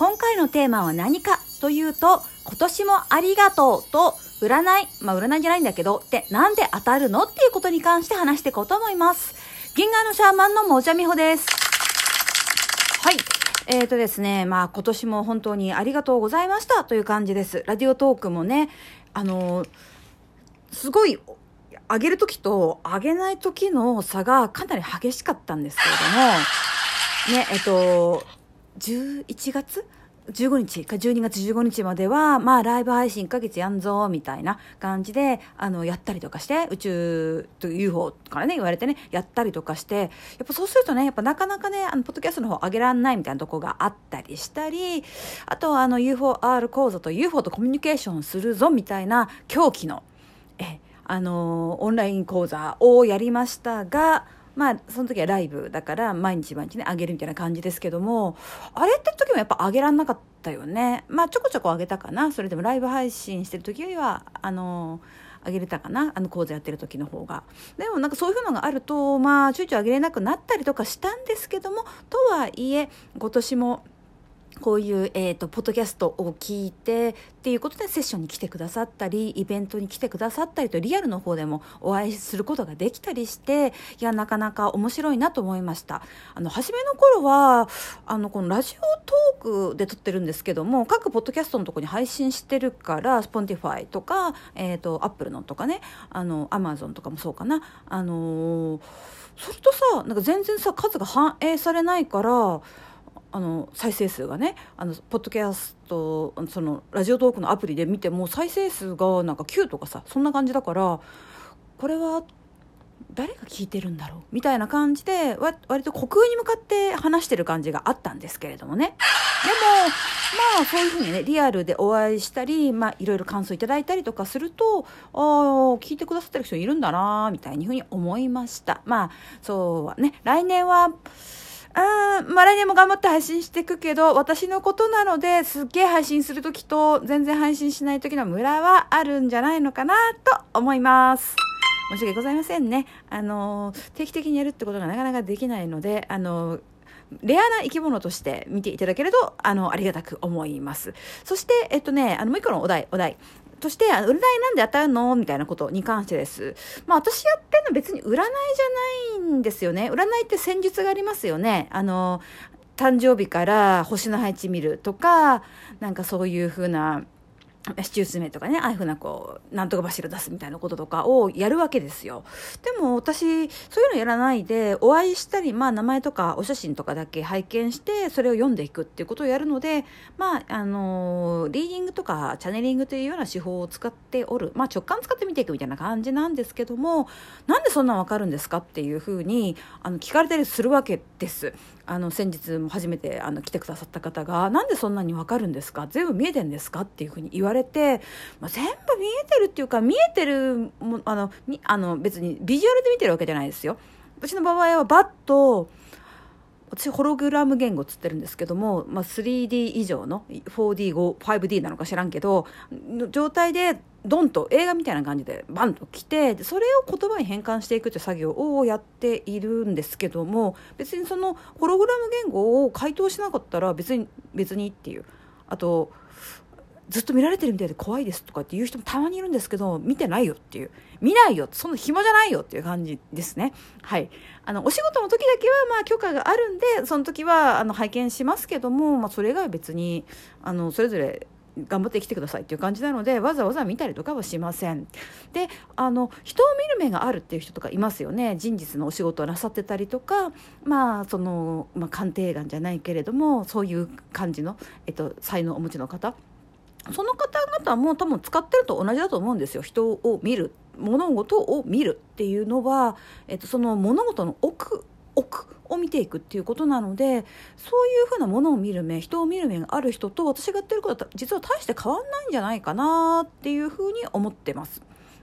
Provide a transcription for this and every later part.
今回のテーマは何かというと、今年もありがとうと、占い、まあ占いじゃないんだけど、ってなんで当たるのっていうことに関して話していこうと思います。銀河のシャーマンのもじゃみほです。はい。えーとですね、まあ今年も本当にありがとうございましたという感じです。ラディオトークもね、あのー、すごい上げるときと上げないときの差がかなり激しかったんですけれども、ね、えっと、11月15日か12月15日までは、まあ、ライブ配信1ヶ月やんぞ、みたいな感じで、あの、やったりとかして、宇宙と UFO からね、言われてね、やったりとかして、やっぱそうするとね、やっぱなかなかね、あの、ポッドキャストの方上げらんないみたいなとこがあったりしたり、あとあの、UFOR 講座と UFO とコミュニケーションするぞ、みたいな狂気の、え、あの、オンライン講座をやりましたが、まあその時はライブだから毎日毎日ねあげるみたいな感じですけどもあれって時もやっぱあげらんなかったよね。まあちょこちょこあげたかな。それでもライブ配信してる時よりはあのあげれたかな。あの講座やってる時の方が。でもなんかそういうのがあるとまあちょいちょいあげれなくなったりとかしたんですけどもとはいえ今年もこういう、えーと、ポッドキャストを聞いてっていうことでセッションに来てくださったりイベントに来てくださったりとリアルの方でもお会いすることができたりしていやなかなか面白いなと思いました。あの初めの頃はあのこのラジオトークで撮ってるんですけども各ポッドキャストのとこに配信してるから Spotify とか、えーと、アップルのとかねあのアマゾンとかもそうかな。あのー、それとさなんか全然さ数が反映されないからあの再生数がねあのポッドキャストそのラジオトークのアプリで見ても再生数がなんか9とかさそんな感じだからこれは誰が聞いてるんだろう？みたいな感じで割と虚空に向かって話してる感じがあったんですけれどもね。でもまあそういうふうにねリアルでお会いしたり、まあ、いろいろ感想いただいたりとかするとああ聞いてくださってる人いるんだなみたいにふうに思いました。まあそうはね来年はあまあ来年も頑張って配信していくけど、私のことなので、すっげえ配信するときと、全然配信しないときのムラはあるんじゃないのかな、と思います。申し訳ございませんね。あの、定期的にやるってことがなかなかできないので、あの、レアな生き物として見ていただけると、あの、ありがたく思います。そして、えっとね、あの、もう一個のお題、お題。そして、占いなんで当たるの？みたいなことに関してです。まあ私やってるの別に占いじゃないんですよね。占いって戦術がありますよね。あの、誕生日から星の配置見るとか、なんかそういうふうな、市中数名とかね、ああいうふうなこう、なんとか柱出すみたいなこととかをやるわけですよ。でも私、そういうのやらないで、お会いしたり、まあ名前とかお写真とかだけ拝見して、それを読んでいくっていうことをやるので、まあ、あのリーディングとかチャネリングというような手法を使っておる、まあ直感使って見ていくみたいな感じなんですけども、なんでそんなわかるんですかっていうふうに、あの、聞かれたりするわけです。あの、先日も初めてあの来てくださった方が、なんでそんなに分かるんですか？全部見えてるんですか？っていうふうに言われて、まあ、全部見えてるっていうか、見えてるも、あの、あの別にビジュアルで見てるわけじゃないですよ。私の場合はバッと、私ホログラム言語っつってるんですけども、まあ、3D 以上の 4D、5D なのか知らんけど、の状態でドンと映画みたいな感じでバンと来てそれを言葉に変換していくという作業をやっているんですけども別にそのホログラム言語を回答しなかったら別に別にっていう。あとずっと見られてるみたいで怖いですとかっていう人もたまにいるんですけど、見てないよっていう。見ないよそんな暇じゃないよっていう感じですね。はい。あの、お仕事の時だけはまあ許可があるんで、その時はあの拝見しますけども、まあそれ以外は別に、あの、それぞれ頑張ってきてくださいっていう感じなのでわざわざ見たりとかはしません。であの人を見る目があるっていう人とかいますよね人実のお仕事をなさってたりとかまあその、まあ、鑑定眼じゃないけれどもそういう感じの、えっと、才能をお持ちの方その方々も多分使ってると同じだと思うんですよ。人を見る。物事を見るっていうのは、えっと、その物事の奥奥を見ていくっていうことなのでそういうふうなものを見る目人を見る目がある人と私がやってることは実は大して変わんないんじゃないかなっていうふうに思ってます。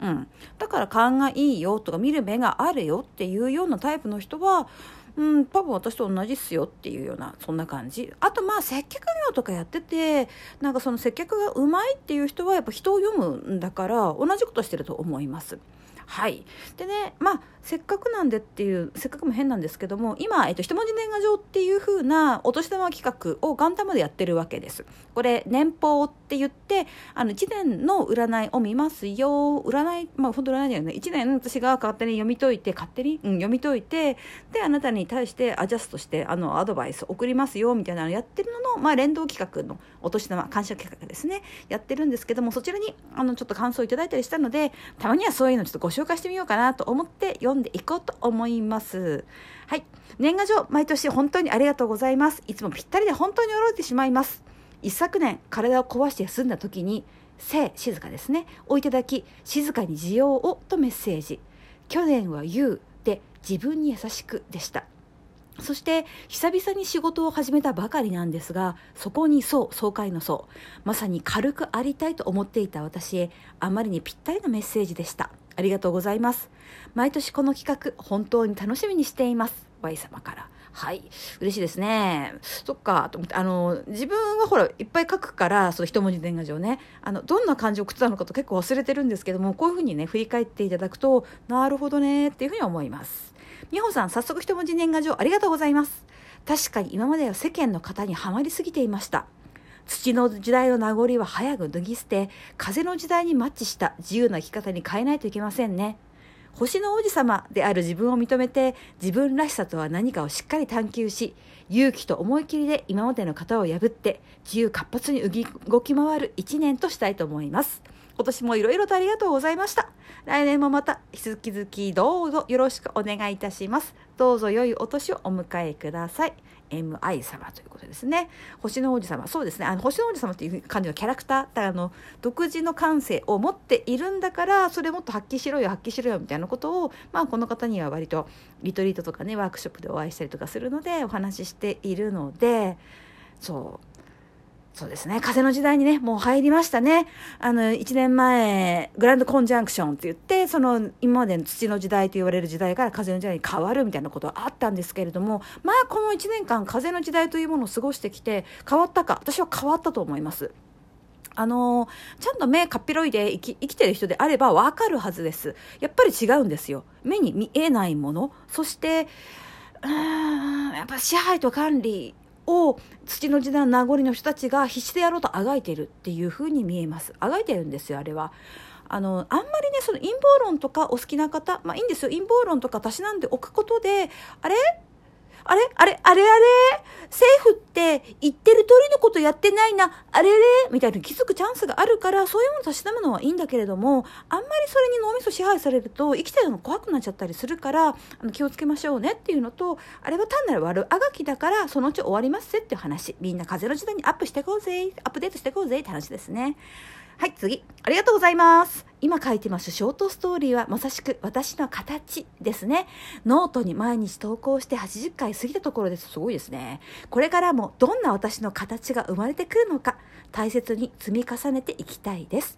うん、だから勘がいいよとか見る目があるよっていうようなタイプの人はうん、多分私と同じっすよっていうようなそんな感じあとまあ接客業とかやっててなんかその接客がうまいっていう人はやっぱ人を読むんだから同じことしてると思います。はい。でね、まあ、せっかくなんでっていうせっかくも変なんですけども今、えっと、一文字年賀状っていう風なお年玉企画を元旦までやってるわけです。これ年俸って言ってあの1年の占いを見ますよ。占いまあ本当占いだよね。1年私が勝手に読み解いて勝手に、うん、読み解いてであなたに対してアジャストしてあのアドバイス送りますよみたいなのやってるのの、まあ、連動企画のお年玉感謝企画ですね。やってるんですけどもそちらにあのちょっと感想をいただいたりしたのでたまにはそういうのちょっとご紹介してみようかなと思って読んでいこうと思います。はい。年賀状毎年本当にありがとうございます。いつもぴったりで本当に驚いてしまいます。一昨年体を壊して休んだ時に「静静かですね」をいただき「静かに需要を」とメッセージ。去年は「言う」で自分に優しくでした。そして久々に仕事を始めたばかりなんですがそこにそう爽快のそう。まさに軽くありたいと思っていた私へあまりにぴったりなメッセージでした。ありがとうございます毎年この企画本当に楽しみにしています Y 様からはい。嬉しいですね。そっか、と思って、あの、自分はほら、いっぱい書くから、その一文字年賀状ね、あの、どんな漢字を送ってたのかと結構忘れてるんですけども、こういうふうにね、振り返っていただくと、なるほどね、っていうふうに思います。美穂さん、早速一文字年賀状ありがとうございます。確かに今までは世間の方にはまりすぎていました。土の時代の名残は早く脱ぎ捨て、風の時代にマッチした自由な生き方に変えないといけませんね。星の王子様である自分を認めて自分らしさとは何かをしっかり探求し勇気と思い切りで今までの型を破って自由活発に動き回る一年としたいと思います。今年もいろいろとありがとうございました。来年もまた引き続きどうぞよろしくお願いいたします。どうぞ良いお年をお迎えください。MI 様ということですね。星の王子様。そうですね。あの、星の王子様っていう感じのキャラクター、あの、独自の感性を持っているんだから、それもっと発揮しろよ、発揮しろよ、みたいなことを、まあ、この方には割と、リトリートとかね、ワークショップでお会いしたりとかするので、お話ししているので、そう。そうですね。風の時代にね、もう入りましたね。あの、1年前、グランドコンジャンクションって言って、その、今までの土の時代と言われる時代から風の時代に変わるみたいなことはあったんですけれども、まあ、この1年間、風の時代というものを過ごしてきて、変わったか、私は変わったと思います。あのちゃんと目かっぴろいで生き生きてる人であればわかるはずです。やっぱり違うんですよ。目に見えないもの。そして、うーん、やっぱ支配と管理を土の時代の名残の人たちが必死でやろうとあがいているっていうふうに見えます。あがいてるんですよあれは。あのあんまりねその陰謀論とかお好きな方まあいいんですよ。陰謀論とかたしなんでおくことであれ？あれ？あれ？あれあれ？政府って言ってる通りのことやってないな、あれれ？みたいに気づくチャンスがあるから、そういうものをたしなむのはいいんだけれども、あんまりそれに脳みそ支配されると、生きてるの怖くなっちゃったりするから、あの気をつけましょうね。っていうのと、あれは単なる悪あがきだから、そのうち終わりますぜっていう話。みんな風の時代にアップしていこうぜ、アップデートしていこうぜって話ですね。はい、次。ありがとうございます。今書いてますショートストーリーはまさしく私の形ですね。ノートに毎日投稿して80回過ぎたところです。すごいですね。これからもどんな私の形が生まれてくるのか大切に積み重ねていきたいです。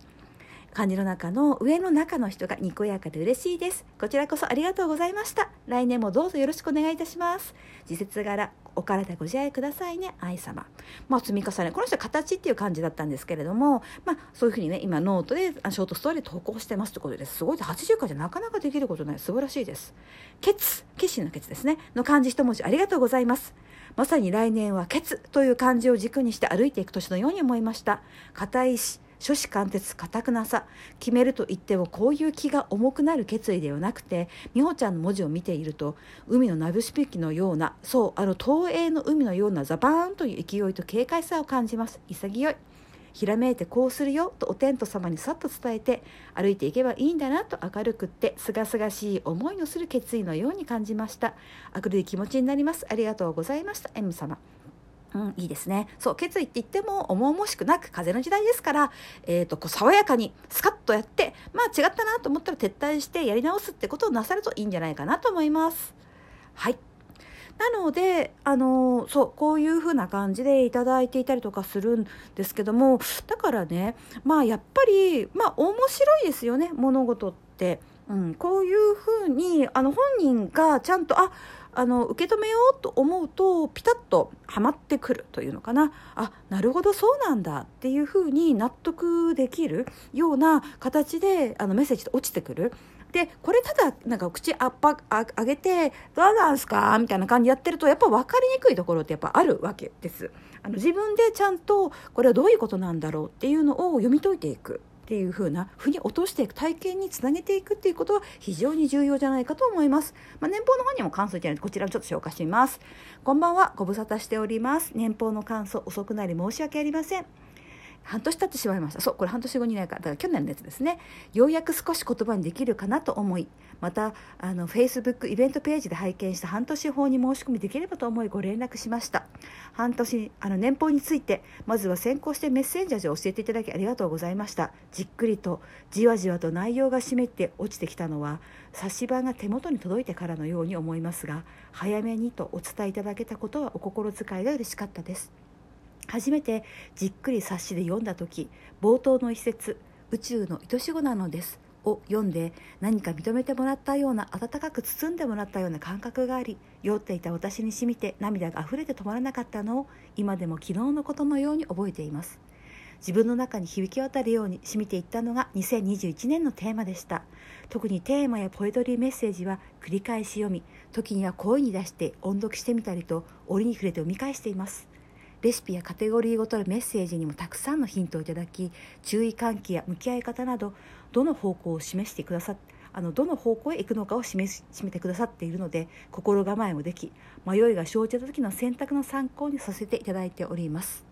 漢字の中の上の中の人がにこやかで嬉しいです。こちらこそありがとうございました。来年もどうぞよろしくお願いいたします。時節柄、お体ご自愛くださいね、愛様。まあ、積み重ね。この人は形っていう感じだったんですけれども、まあ、そういうふうにね、今ノートでショートストーリー投稿してますということです。すごいで、80回じゃなかなかできることない。素晴らしいです。ケツ、決心のケツですね。の漢字一文字ありがとうございます。まさに来年はケツという漢字を軸にして歩いていく年のように思いました。硬いし、諸子貫徹固くなさ。決めると言ってもこういう気が重くなる決意ではなくて美穂ちゃんの文字を見ていると海のナブシピキのようなそうあの東映の海のようなザバーンという勢いと軽快さを感じます。潔い。ひらめいてこうするよとお天道様にさっと伝えて歩いていけばいいんだなと明るくってすがすがしい思いのする決意のように感じました。明るい気持ちになります。ありがとうございました。M 様。うん、いいですね。そう、決意って言っても重々しくなく風の時代ですから、えっ、ー、と、こう爽やかにスカッとやって、まあ違ったなと思ったら撤退してやり直すってことをなさるといいんじゃないかなと思います。はい。なので、あのそう、こういう風な感じでいただいていたりとかするんですけども、だからね、まあやっぱり、まあ面白いですよね、物事って。うん、こういうふうにあの本人がちゃんとああの受け止めようと思うとピタッとはまってくるというのかなあなるほどそうなんだっていうふうに納得できるような形であのメッセージで落ちてくるでこれただなんか口あっぱあ上げて「どうなんすか?」みたいな感じやってるとやっぱ分かりにくいところってやっぱあるわけです。あの自分でちゃんとこれはどういうことなんだろうっていうのを読み解いていく。っていう風な腑に落としていく体験につなげていくっていうことは非常に重要じゃないかと思います。まあ、年俸の方にも感想いただいてこちらをちょっと紹介してみます。こんばんは、ご無沙汰しております。年俸の感想遅くなり申し訳ありません。半年経ってしまいました。そうこれ半年後にないか。だから去年のやつですね。ようやく少し言葉にできるかなと思いまたあの Facebook イベントページで拝見した半年法に申し込みできればと思いご連絡しました。半年あの年俸についてまずは先行してメッセンジャーで教えていただきありがとうございました。じっくりとじわじわと内容が湿って落ちてきたのは冊子版が手元に届いてからのように思いますが早めにとお伝えいただけたことはお心遣いが嬉しかったです。初めてじっくり冊子で読んだ時冒頭の一節「宇宙の愛し子なのです」を読んで何か認めてもらったような温かく包んでもらったような感覚があり酔っていた私にしみて涙が溢れて止まらなかったのを今でも昨日のことのように覚えています。自分の中に響き渡るように染みていったのが2021年のテーマでした。特にテーマやポエトリーメッセージは繰り返し読み時には声に出して音読してみたりと折に触れて読み返しています。レシピやカテゴリーごとのメッセージにもたくさんのヒントをいただき注意喚起や向き合い方などどの方向を示してくださあのどの方向へ行くのかを示し示めてくださっているので心構えもでき迷いが生じた時の選択の参考にさせていただいております。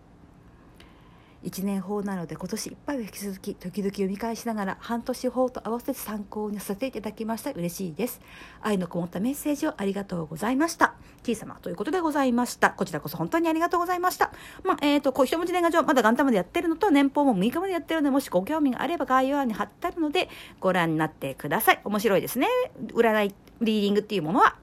1年法なので今年いっぱいは引き続き時々読み返しながら半年法と合わせて参考にさせていただきました。嬉しいです。愛のこもったメッセージをありがとうございました。T 様ということでございました。こちらこそ本当にありがとうございました。まあ、えっ、ー、とこう一文字年賀状まだ元旦までやってるのと年俸も6日までやってるのでもしご興味があれば概要欄に貼ってあるのでご覧になってください。面白いですね。占いリーディングっていうものは。